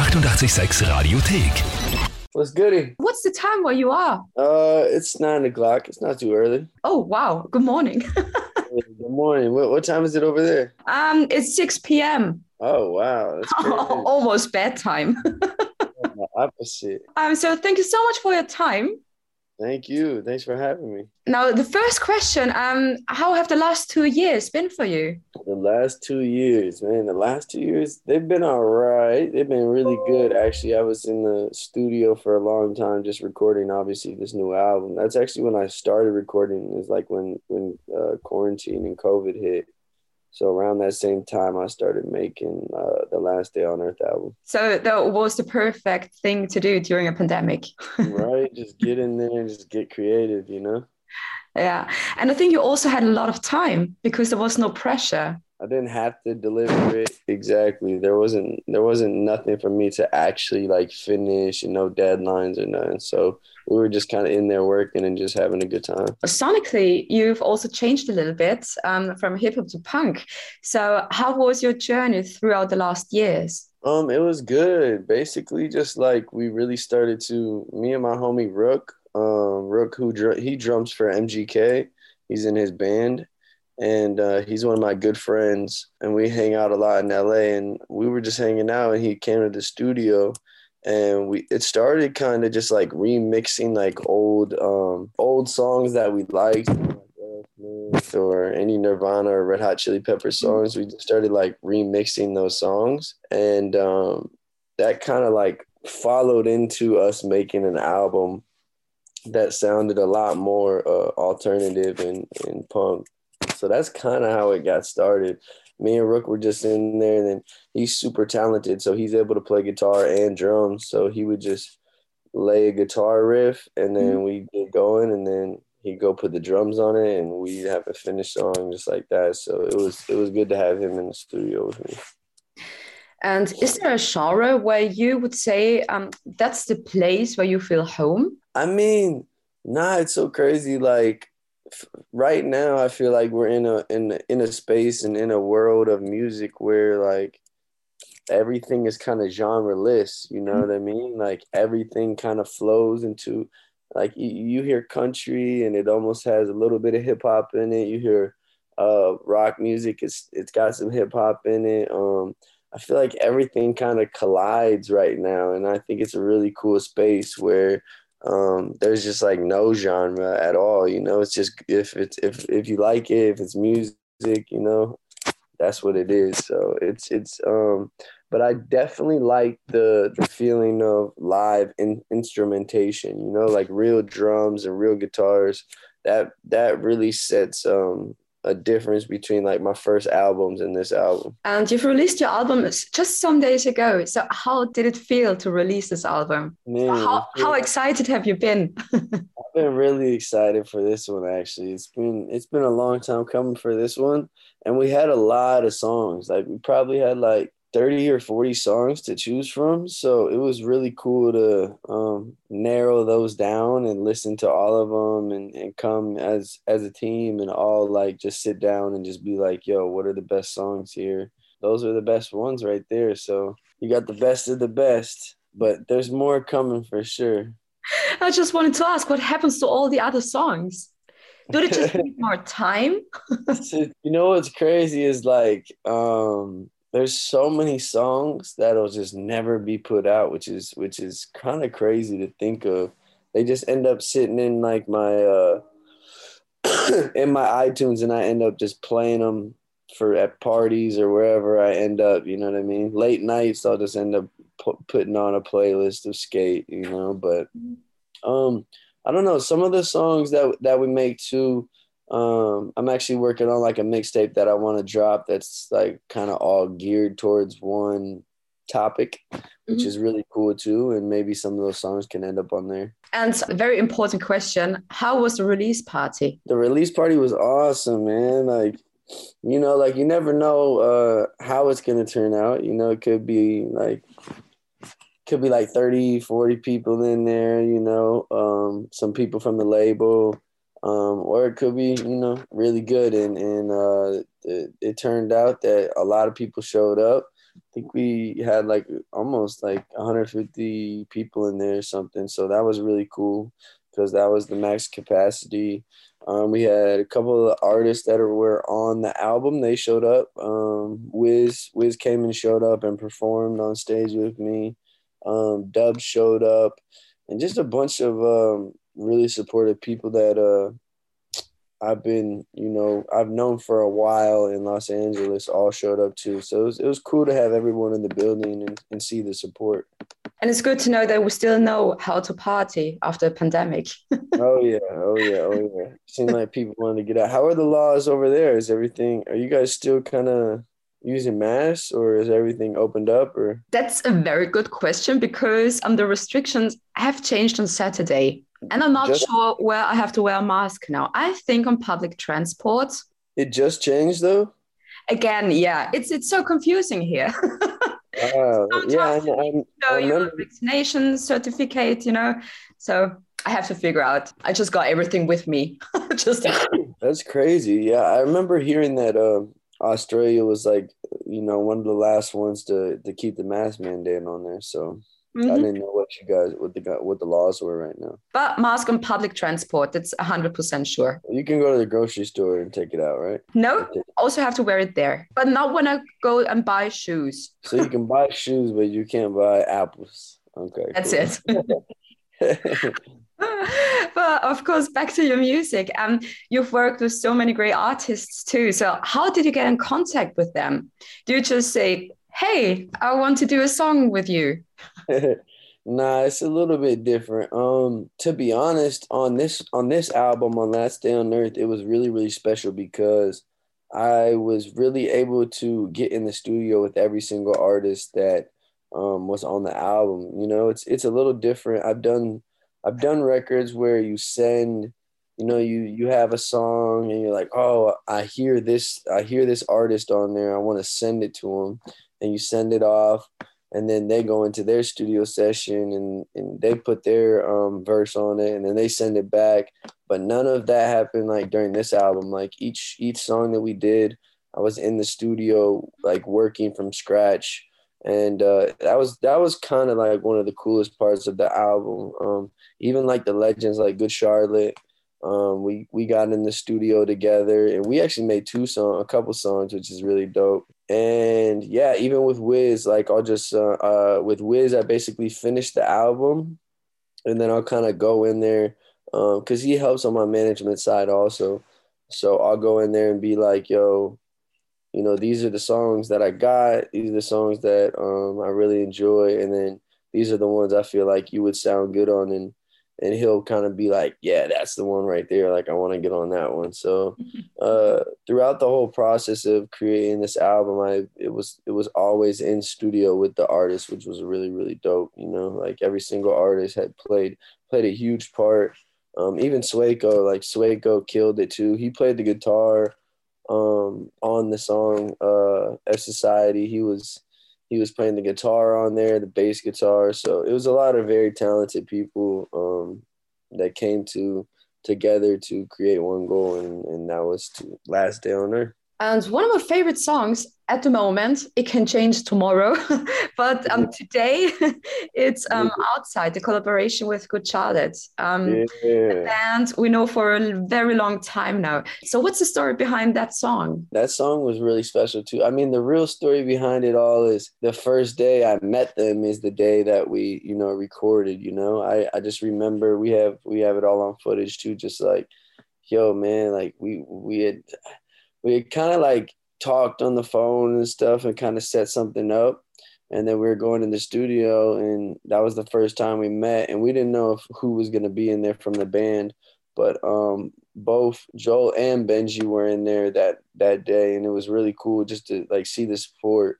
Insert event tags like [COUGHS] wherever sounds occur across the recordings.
886 Radiothek. What's goody? What's the time where you are? Uh, it's nine o'clock. It's not too early. Oh, wow. Good morning. [LAUGHS] Good morning. What, what time is it over there? um, it's 6 p.m. Oh wow, that's. [LAUGHS] Almost bedtime. [LAUGHS] the opposite. um, so thank you so much for your time. Thank you. Thanks for having me. Now, the first question, um, how have the last two years been for you? The last two years, man. The last two years, they've been all right. They've been really good. Actually, I was in the studio for a long time, just recording. Obviously, this new album. That's actually when I started recording. Is like when when uh, quarantine and COVID hit. So around that same time, I started making uh, the Last Day on Earth album. So that was the perfect thing to do during a pandemic. [LAUGHS] right, just get in there and just get creative, you know. yeah. And I think you also had a lot of time because there was no pressure. I didn't have to deliver it exactly. There wasn't there wasn't nothing for me to actually like finish and no deadlines or nothing. So we were just kind of in there working and just having a good time. Sonically, you've also changed a little bit um, from hip hop to punk. So, how was your journey throughout the last years? Um, it was good. Basically, just like we really started to me and my homie Rook, um, Rook who dr- he drums for MGK. He's in his band, and uh, he's one of my good friends. And we hang out a lot in LA. And we were just hanging out, and he came to the studio, and we it started kind of just like remixing like old um old songs that we liked. Or any Nirvana or Red Hot Chili Pepper songs, we just started like remixing those songs, and um, that kind of like followed into us making an album that sounded a lot more uh, alternative and, and punk. So that's kind of how it got started. Me and Rook were just in there, and then he's super talented, so he's able to play guitar and drums. So he would just lay a guitar riff, and then we get going, and then he'd go put the drums on it, and we'd have a finished song just like that. So it was it was good to have him in the studio with me. And is there a genre where you would say um, that's the place where you feel home? I mean, nah, it's so crazy. Like right now, I feel like we're in a in in a space and in a world of music where like everything is kind of genreless. You know what I mean? Like everything kind of flows into like you, you hear country and it almost has a little bit of hip hop in it. You hear uh rock music, it's it's got some hip hop in it. Um I feel like everything kind of collides right now, and I think it's a really cool space where um, there's just like no genre at all. You know, it's just if it's if if you like it, if it's music, you know, that's what it is. So it's it's um, but I definitely like the the feeling of live in, instrumentation. You know, like real drums and real guitars. That that really sets um a difference between like my first albums and this album. And you've released your album just some days ago. So how did it feel to release this album? Man, How, how excited have you been? [LAUGHS] I've been really excited for this one actually. It's been it's been a long time coming for this one. And we had a lot of songs. Like we probably had like 30 or 40 songs to choose from. So it was really cool to um, narrow those down and listen to all of them and, and come as as a team and all like just sit down and just be like, yo, what are the best songs here? Those are the best ones right there. So you got the best of the best, but there's more coming for sure. [LAUGHS] I just wanted to ask what happens to all the other songs? Do they just [LAUGHS] need more time? So, [LAUGHS] you know what's crazy is like um there's so many songs that'll just never be put out, which is which is kind of crazy to think of. They just end up sitting in like my uh [COUGHS] in my iTunes, and I end up just playing them for at parties or wherever I end up. You know what I mean? Late nights, I'll just end up pu- putting on a playlist of Sk8. You know, but um, I don't know. Some of the songs that that we make too. Um, I'm actually working on like a mixtape that I want to drop that's like kind of all geared towards one topic, which Mhm. is really cool too. And maybe some of those songs can end up on there. And very important question How was the release party? The release party was awesome, man. Like, you know, like you never know uh, how it's going to turn out. You know, it could be like, could be like 30, 40 people in there, you know, um, some people from the label, um, or it could be, you know, really good. And, and uh, it, it turned out that a lot of people showed up. I think we had like almost like 150 people in there or something. So that was really cool because that was the max capacity. Um, we had a couple of artists that were on the album. They showed up. Um, Wiz Wiz came and showed up and performed on stage with me. Um, Dub showed up, and just a bunch of um, really supportive people that uh, I've been, you know, I've known for a while in Los Angeles all showed up too. So it was, it was cool to have everyone in the building and, and see the support. And it's good to know that we still know how to party after a pandemic. [LAUGHS] oh yeah, oh yeah, oh yeah. Seemed like people wanted to get out. How are the laws over there? Is everything? Are you guys still kind of using masks, or is everything opened up? Or that's a very good question because um the restrictions have changed on Saturday. And I'm not just, sure where I have to wear a mask now. I think on public transport. It just changed though? Again, yeah. It's it's so confusing here. [LAUGHS] yeah, I, I, show your vaccination certificate, you know. So I have to figure out. I just got everything with me. [LAUGHS] just [LAUGHS] That's crazy. Yeah, I remember hearing that uh, Australia was like, you know, one of the last ones to to keep the mask mandate on there. So Mm-hmm. I didn't know what you guys what the what the laws were right now. But mask on public transport, that's hundred percent sure. You can go to the grocery store and take it out, right? No, also have to wear it there, but not when I go and buy shoes. So you can buy shoes, but you can't buy apples. Okay, that's cool. it. [LAUGHS] but of course, back to your music. Um, you've worked with so many great artists too. So how did you get in contact with them? Do you just say, "Hey, I want to do a song with you"? [LAUGHS] nah, it's a little bit different. Um, to be honest, on this on this album on Last Day on Earth, it was really really special because I was really able to get in the studio with every single artist that um, was on the album. You know, it's it's a little different. I've done I've done records where you send, you know, you you have a song and you're like, oh, I hear this, I hear this artist on there. I want to send it to them, and you send it off and then they go into their studio session and, and they put their um, verse on it and then they send it back. But none of that happened like during this album. Like each each song that we did i was in the studio like working from scratch. And uh, that was that was kind of like one of the coolest parts of the album. Um, even like the legends like good charlotte um, we we got in the studio together and we actually made two songs, a couple songs, which is really dope. And yeah, even with Wiz, like I'll just uh, uh with Wiz, I basically finish the album, and then I'll kind of go in there because um, he helps on my management side also. So I'll go in there and be like, yo, you know, these are the songs that I got. These are the songs that um, I really enjoy, and then these are the ones I feel like you would sound good on, and and he'll kind of be like, "Yeah, that's the one right there. Like, I want to get on that one." So, uh, throughout the whole process of creating this album, I it was it was always in studio with the artist, which was really really dope. You know, like every single artist had played played a huge part. Um, even Sueco, like Sueco, killed it too. He played the guitar um, on the song uh, "F Society." He was he was playing the guitar on there, the bass guitar. So it was a lot of very talented people um, that came to together to create one goal, and, and that was to last day on earth. And one of my favorite songs at the moment, it can change tomorrow, [LAUGHS] but um, today [LAUGHS] it's um, outside the collaboration with Good Charlotte, um, yeah. band we know for a very long time now. So, what's the story behind that song? That song was really special too. I mean, the real story behind it all is the first day I met them is the day that we, you know, recorded. You know, I I just remember we have we have it all on footage too. Just like, yo, man, like we we had we had kind of like talked on the phone and stuff and kind of set something up. And then we were going in the studio and that was the first time we met and we didn't know if, who was going to be in there from the band. But um, both joel and benji were in there that that day and it was really cool just to like see the support.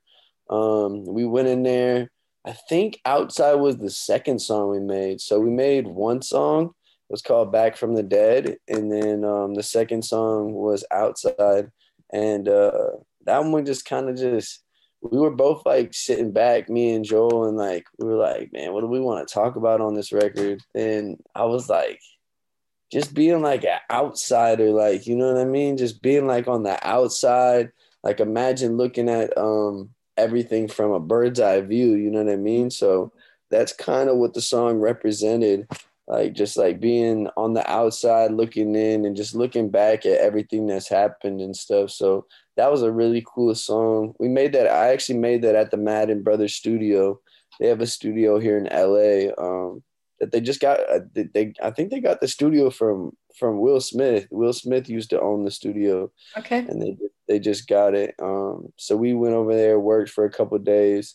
Um, we went in there i think outside was the second song we made. So we made one song was called Back from the Dead, and then um, the second song was Outside, and uh, that one just kind of just we were both like sitting back, me and Joel, and like we were like, man, what do we want to talk about on this record? And I was like, just being like an outsider, like you know what I mean, just being like on the outside. Like imagine looking at um everything from a bird's eye view. You know what I mean? So that's kind of what the song represented. Like just like being on the outside looking in and just looking back at everything that's happened and stuff. So that was a really cool song. We made that. I actually made that at the Madden Brothers studio. They have a studio here in LA. Um, that they just got uh, they, they, I think they got the studio from from Will Smith. Will Smith used to own the studio. Okay. And they they just got it. Um, so we went over there, worked for a couple days,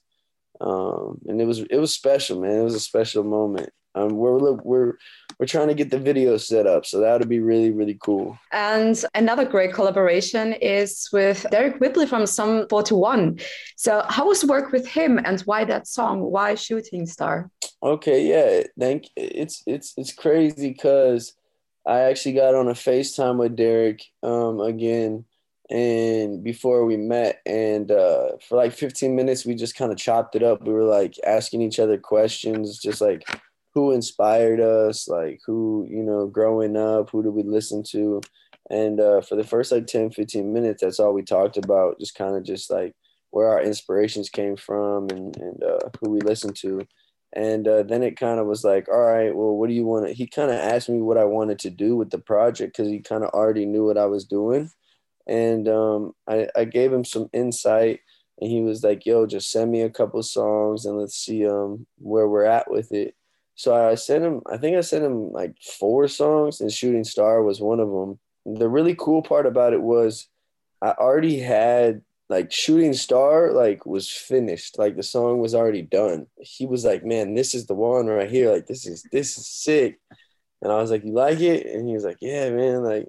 um, and it was it was special, man. It was a special moment. Um, we're we're we're trying to get the video set up, so that would be really really cool. And another great collaboration is with Deryck Whibley from Sum 41. So how was work with him, and why that song? Why Shooting Star? Okay, yeah, thank. It's it's it's crazy because I actually got on a FaceTime with Deryck um, again and before we met and uh, for like 15 minutes we just kind of chopped it up we were like asking each other questions just like who inspired us, like who, you know, growing up, who did we listen to? And uh, for the first like 10, 15 minutes, that's all we talked about, just kind of just like where our inspirations came from and, and uh, who we listened to. And uh, then it kind of was like, all right, well, what do you want to? He kind of asked me what I wanted to do with the project because he kind of already knew what I was doing. And um, I, I gave him some insight and he was like, yo, just send me a couple songs and let's see um, where we're at with it. So I sent him, I think I sent him like four songs, and Shooting Star was one of them. The really cool part about it was I already had like Shooting Star, like was finished. Like the song was already done. He was like, Man, this is the one right here. Like, this is this is sick. And I was like, You like it? And he was like, Yeah, man. Like,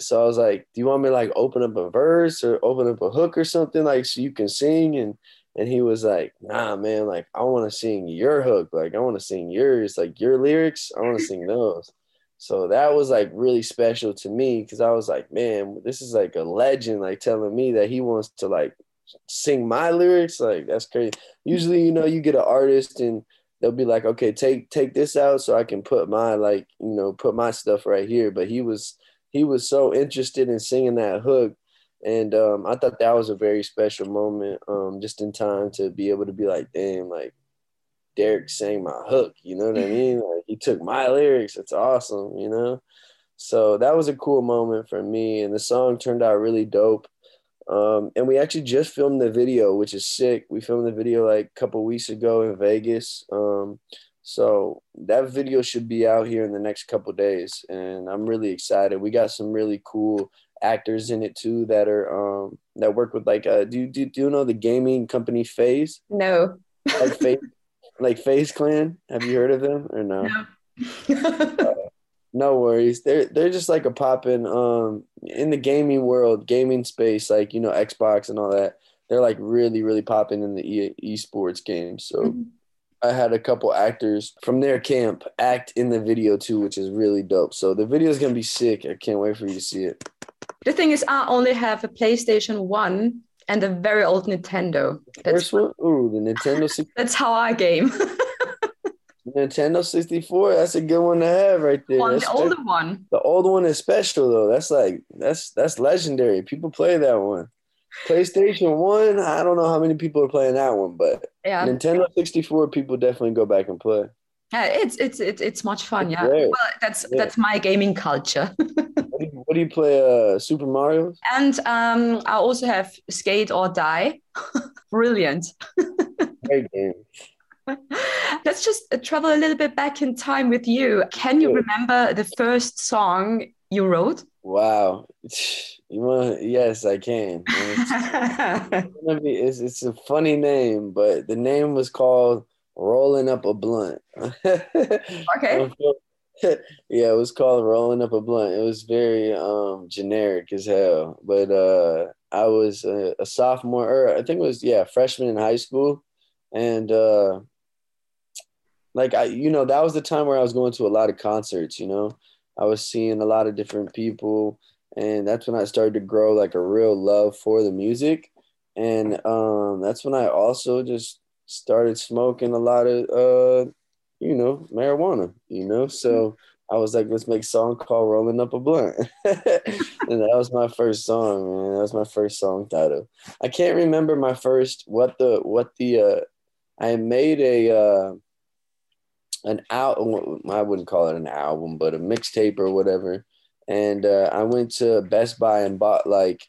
so I was like, Do you want me to like open up a verse or open up a hook or something like so you can sing? And and he was like, nah, man, like, I want to sing your hook. Like, I want to sing yours, like your lyrics. I want to sing those. So that was like really special to me because I was like, man, this is like a legend, like telling me that he wants to like sing my lyrics. Like, that's crazy. Usually, you know, you get an artist and they'll be like, okay, take take this out so I can put my like, you know, put my stuff right here. But he was he was so interested in singing that hook and um, I thought that was a very special moment, um, just in time to be able to be like, damn, like Deryck sang my hook, you know what I [LAUGHS] mean? Like he took my lyrics. It's awesome, you know? So that was a cool moment for me. And the song turned out really dope. Um, and we actually just filmed the video, which is sick. We filmed the video like a couple weeks ago in Vegas. Um, so that video should be out here in the next couple days. And I'm really excited. We got some really cool actors in it too that are um that work with like uh do do, do you know the gaming company FaZe? No. like FaZe like FaZe Clan. Have you heard of them or no? No. [LAUGHS] uh, no worries. They're they're just like a poppin' um in the gaming world, gaming space, like you know, Xbox and all that. They're like really, really popping in the e- esports games. So mm-hmm. I had a couple actors from their camp act in the video too, which is really dope. So the video is gonna be sick. I can't wait for you to see it. The thing is, I only have a PlayStation 1 and a very old Nintendo. That's, First one? Ooh, the Nintendo 64. [LAUGHS] That's how I game. [LAUGHS] Nintendo 64, that's a good one to have right there. One, the older one. The old one is special though. That's like that's that's legendary. People play that one. PlayStation 1, I don't know how many people are playing that one, but yeah. Nintendo 64 people definitely go back and play. Yeah, it's it's it's, it's much fun. Yeah. Well, that's yeah. that's my gaming culture. [LAUGHS] what, do you, what, do you, play? Uh, Super Mario. And um, I also have Skate or Die. [LAUGHS] Brilliant. Great game. [LAUGHS] Let's just travel a little bit back in time with you. Can you remember the first song you wrote? Wow. [SIGHS] You want? Yes, I can. [LAUGHS] It's, it's, it's a funny name, but the name was called rolling up a blunt. okay. [LAUGHS] yeah, it was called rolling up a blunt. It was very um generic as hell. But uh I was a, a sophomore or I think it was yeah, freshman in high school. And uh like I you know, that was the time where I was going to a lot of concerts, you know. I was seeing a lot of different people and that's when I started to grow like a real love for the music. And um that's when I also just started smoking a lot of uh you know marijuana you know so I was like, let's make a song called Rolling Up a Blunt. [LAUGHS] and that was my first song, man. That was my first song title. I can't remember my first what the what the uh I made a uh an album I wouldn't call it an album, but a mixtape or whatever. And uh, I went to Best Buy and bought like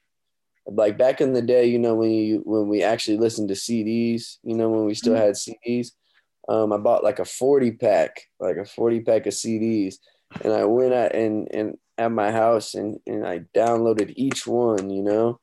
like back in the day, you know, when you when we actually listened to CDs, you know, when we still mm-hmm. had CDs, um, I bought like a 40 pack, like a 40 pack of CDs. And I went at and and at my house and, and I downloaded each one, you know,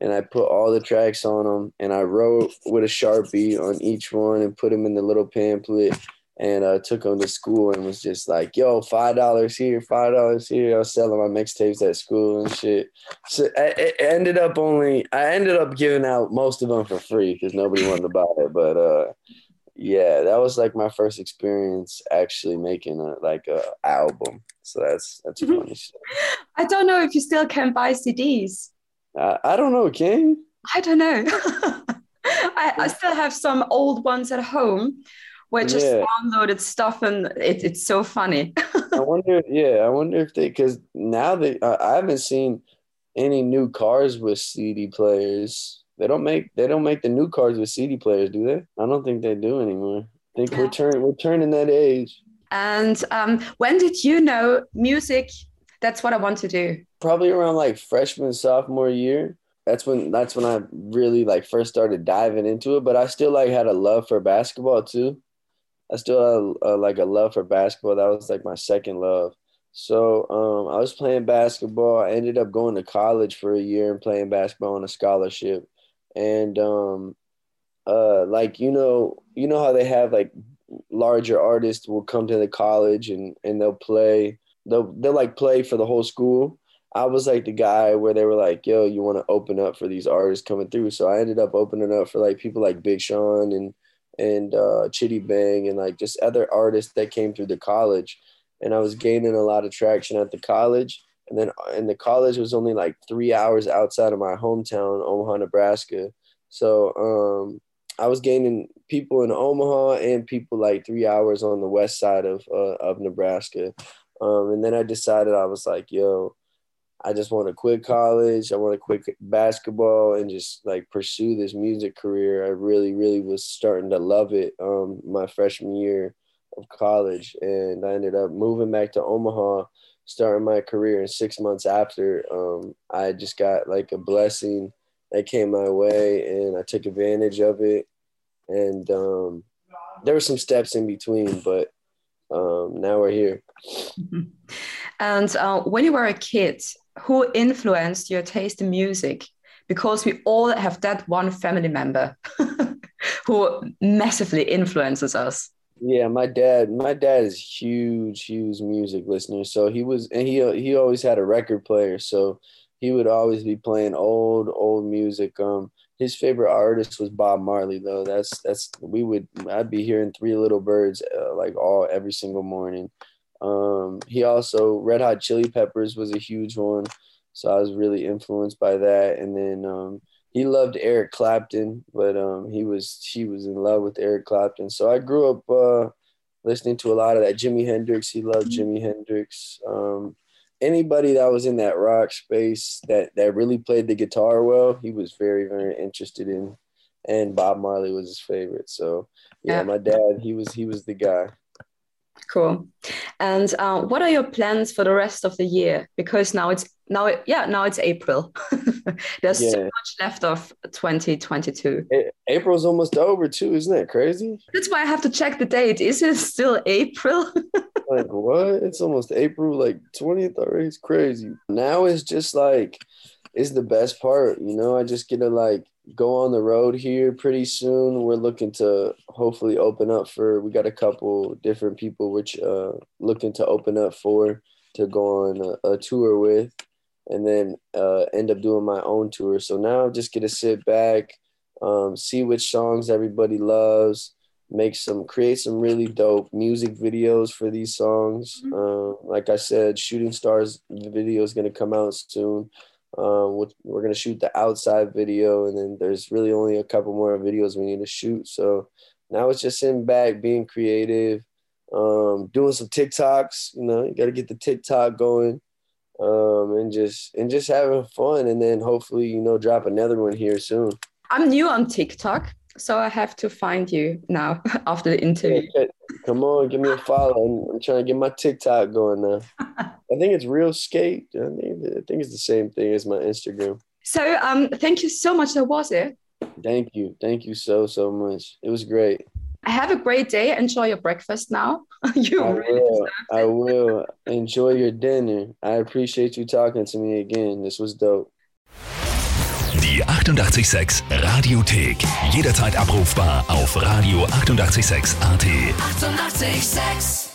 and I put all the tracks on them and I wrote with a Sharpie on each one and put them in the little pamphlet and uh, took them to school and was just like, yo, five dollars here, five dollars here. I was selling my mixtapes at school and shit. So it ended up only, I ended up giving out most of them for free because nobody wanted to buy it. But uh, yeah, that was like my first experience actually making a like a album. So that's that's mm-hmm. funny shit. I don't know if you still can buy CDs. I, I don't know, can I don't know. [LAUGHS] I, I still have some old ones at home where I just yeah. downloaded stuff and it, it's so funny. [LAUGHS] I wonder, yeah, I wonder if they because now they uh, I haven't seen any new cars with CD players. They don't make they don't make the new cards with CD players, do they? I don't think they do anymore. I think yeah. we're turning we're turning that age. And um, when did you know music? That's what I want to do. Probably around like freshman sophomore year. That's when that's when I really like first started diving into it. But I still like had a love for basketball too. I still had a, like a love for basketball. That was like my second love. So um, I was playing basketball. I ended up going to college for a year and playing basketball on a scholarship. And um, uh, like you know, you know how they have like larger artists will come to the college and and they'll play. They'll they'll like play for the whole school. I was like the guy where they were like, "Yo, you want to open up for these artists coming through?" So I ended up opening up for like people like Big Sean and and uh, Chiddy Bang and like just other artists that came through the college. And I was gaining a lot of traction at the college. And then and the college was only like three hours outside of my hometown, Omaha, Nebraska. So um, I was gaining people in Omaha and people like three hours on the west side of uh, of Nebraska. Um, and then I decided I was like, yo, I just want to quit college. I want to quit basketball and just like pursue this music career. I really, really was starting to love it um, my freshman year of college. And I ended up moving back to Omaha, starting my career. And six months after, um, I just got like a blessing that came my way and I took advantage of it. And um, there were some steps in between, but um, now we're here. [LAUGHS] And uh, when you were a kid, who influenced your taste in music because we all have that one family member [LAUGHS] who massively influences us yeah my dad my dad is huge huge music listener. So he was and he he always had a record player. So he would always be playing old old music. Um his favorite artist was Bob Marley though. That's that's we would I'd be hearing Three Little Birds uh, like all every single morning. Um, he also Red Hot Chili Peppers was a huge one, so I was really influenced by that. And then um, he loved Eric Clapton, but um, he was he was in love with Eric Clapton. So I grew up uh, listening to a lot of that. Jimi Hendrix, he loved Jimi Hendrix. Um, anybody that was in that rock space that that really played the guitar well, he was very very interested in. And Bob Marley was his favorite. So yeah, yeah. my dad, he was he was the guy. Cool. And uh, what are your plans for the rest of the year? Because now it's now it, yeah now it's April. [LAUGHS] There's yeah. so much left of 2022. April's almost over too, isn't that crazy? That's why I have to check the date. Is it still April? [LAUGHS] like what? It's almost April, like 20th already. It's crazy. Now it's just like it's the best part, you know. I just get to like go on the road here pretty soon. We're looking to hopefully open up for. We got a couple different people which uh looking to open up for to go on a, a tour with, and then uh, end up doing my own tour. So now I just get to sit back, um, see which songs everybody loves, make some create some really dope music videos for these songs. Mm-hmm. Uh, like I said, Shooting Stars video is gonna come out soon. Um, we're gonna shoot the outside video, and then there's really only a couple more videos we need to shoot. So now it's just sitting back, being creative, um, doing some TikToks. You know, you got to get the TikTok going, um, and just and just having fun, and then hopefully, you know, drop another one here soon. I'm new on TikTok, so I have to find you now [LAUGHS] after the interview. Come on, give me a follow. I'm, I'm trying to get my TikTok going now. [LAUGHS] I think it's real skate. I think, I think it's the same thing as my Instagram. So, um, thank you so much. That was it. Thank you. Thank you so so much. It was great. Have a great day. Enjoy your breakfast now. [LAUGHS] you I really will. I [LAUGHS] will. Enjoy your dinner. I appreciate you talking to me again. This was dope. Die 886 Radiothek. Jederzeit abrufbar auf radio886.at. 886!